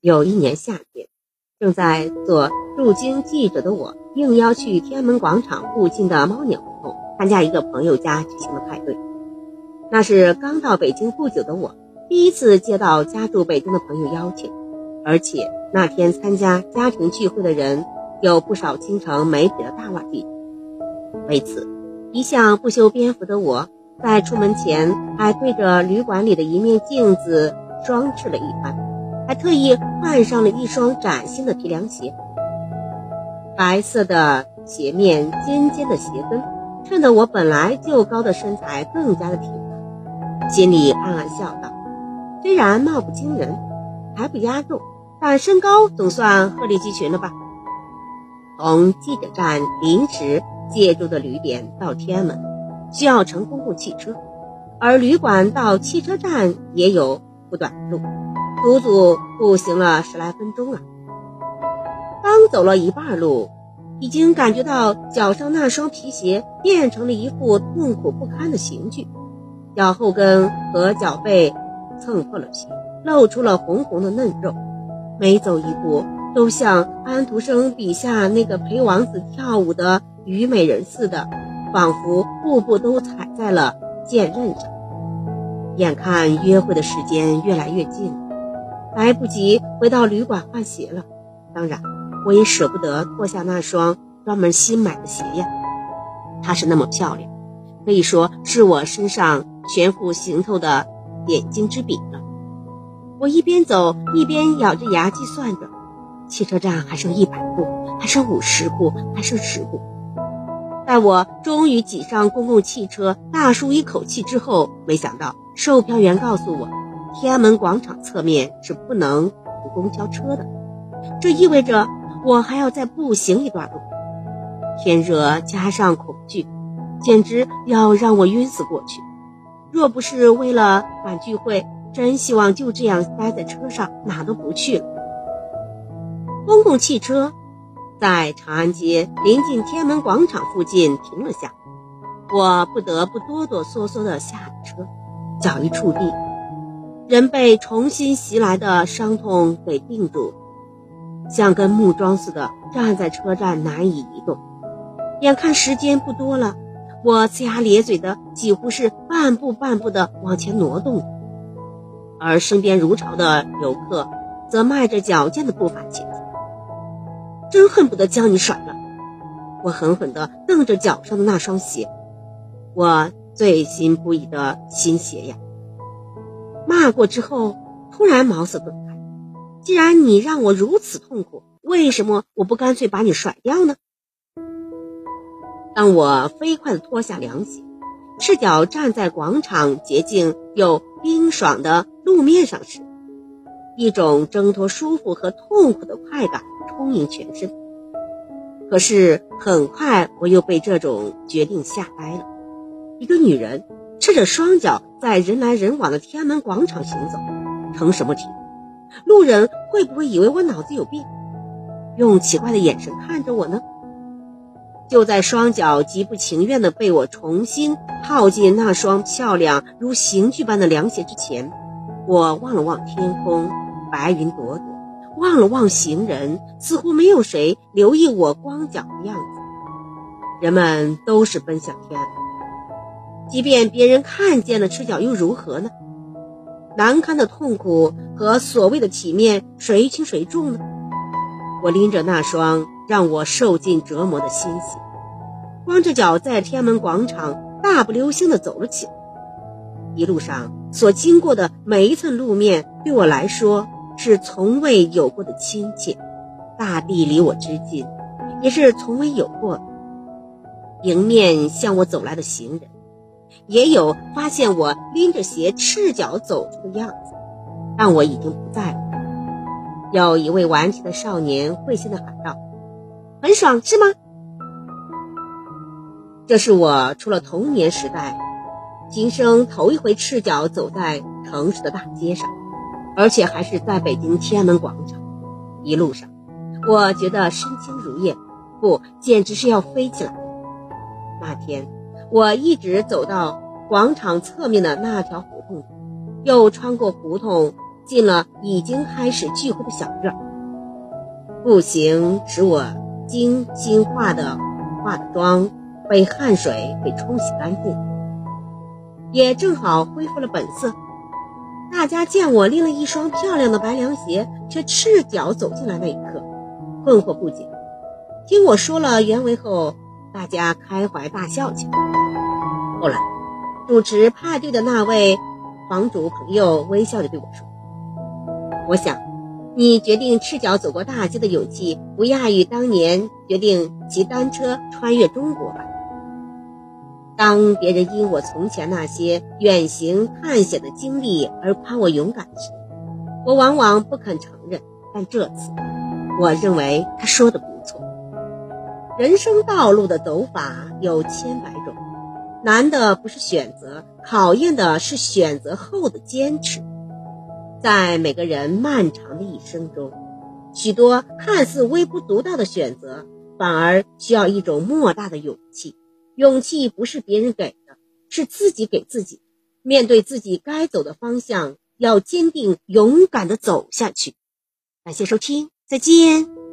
有一年夏天，正在做驻京记者的我，应邀去天安门广场附近的猫鸟胡同参加一个朋友家举行的派对。那是刚到北京不久的我，第一次接到家住北京的朋友邀请，而且那天参加家庭聚会的人有不少京城媒体的大腕地。为此，一向不修边幅的我，在出门前还对着旅馆里的一面镜子装饰了一番。还特意换上了一双崭新的皮凉鞋，白色的鞋面尖尖的鞋跟，衬得我本来就高的身材更加的挺拔。心里暗暗笑道：虽然貌不惊人，还不压轴，但身高总算鹤立鸡群了吧？从记者站临时借住的旅店到天安门，需要乘公共汽车，而旅馆到汽车站也有不短的路。足足步行了十来分钟啊！刚走了一半路，已经感觉到脚上那双皮鞋变成了一副痛苦不堪的刑具，脚后跟和脚背蹭破了皮，露出了红红的嫩肉，每走一步都像安徒生笔下那个陪王子跳舞的虞美人似的，仿佛步步都踩在了剑刃上。眼看约会的时间越来越近。来不及回到旅馆换鞋了，当然，我也舍不得脱下那双专门新买的鞋呀。它是那么漂亮，可以说是我身上全副行头的点睛之笔了。我一边走一边咬着牙计算着，汽车站还剩一百步，还剩五十步，还剩十步。待我终于挤上公共汽车，大舒一口气之后，没想到售票员告诉我。天安门广场侧面是不能停公交车的，这意味着我还要再步行一段路。天热加上恐惧，简直要让我晕死过去。若不是为了赶聚会，真希望就这样待在车上，哪都不去了。公共汽车在长安街临近天安门广场附近停了下，我不得不哆哆嗦嗦地下了车，脚一触地。人被重新袭来的伤痛给定住，像根木桩似的站在车站难以移动。眼看时间不多了，我呲牙咧嘴的，几乎是半步半步的往前挪动，而身边如潮的游客则迈着矫健的步伐前进。真恨不得将你甩了！我狠狠地瞪着脚上的那双鞋，我醉心不已的新鞋呀！骂过之后，突然茅塞顿开。既然你让我如此痛苦，为什么我不干脆把你甩掉呢？当我飞快地脱下凉鞋，赤脚站在广场洁净又冰爽的路面上时，一种挣脱舒服和痛苦的快感充盈全身。可是很快，我又被这种决定吓呆了。一个女人。赤着双脚在人来人往的天安门广场行走，成什么体？路人会不会以为我脑子有病，用奇怪的眼神看着我呢？就在双脚极不情愿地被我重新套进那双漂亮如刑具般的凉鞋之前，我望了望天空，白云朵朵；望了望行人，似乎没有谁留意我光脚的样子。人们都是奔向天安门。即便别人看见了赤脚又如何呢？难堪的痛苦和所谓的体面，谁轻谁重呢？我拎着那双让我受尽折磨的新鞋，光着脚在天安门广场大步流星地走了起来。一路上所经过的每一寸路面，对我来说是从未有过的亲切。大地离我之近，也是从未有过的。迎面向我走来的行人。也有发现我拎着鞋赤脚走出的样子，但我已经不在了。有一位顽皮的少年会心的喊道：“很爽是吗？”这是我除了童年时代，今生头一回赤脚走在城市的大街上，而且还是在北京天安门广场。一路上，我觉得身轻如燕，不，简直是要飞起来。那天。我一直走到广场侧面的那条胡同，又穿过胡同，进了已经开始聚会的小院。步行使我精心化的化的妆被汗水给冲洗干净，也正好恢复了本色。大家见我拎了一双漂亮的白凉鞋，却赤脚走进来那一刻，困惑不解。听我说了原委后，大家开怀大笑起来。后来，主持派对的那位房主朋友微笑着对我说：“我想，你决定赤脚走过大街的勇气，不亚于当年决定骑单车穿越中国吧。”当别人因我从前那些远行探险的经历而夸我勇敢时，我往往不肯承认。但这次，我认为他说的不。人生道路的走法有千百种，难的不是选择，考验的是选择后的坚持。在每个人漫长的一生中，许多看似微不足道的选择，反而需要一种莫大的勇气。勇气不是别人给的，是自己给自己。面对自己该走的方向，要坚定、勇敢地走下去。感谢收听，再见。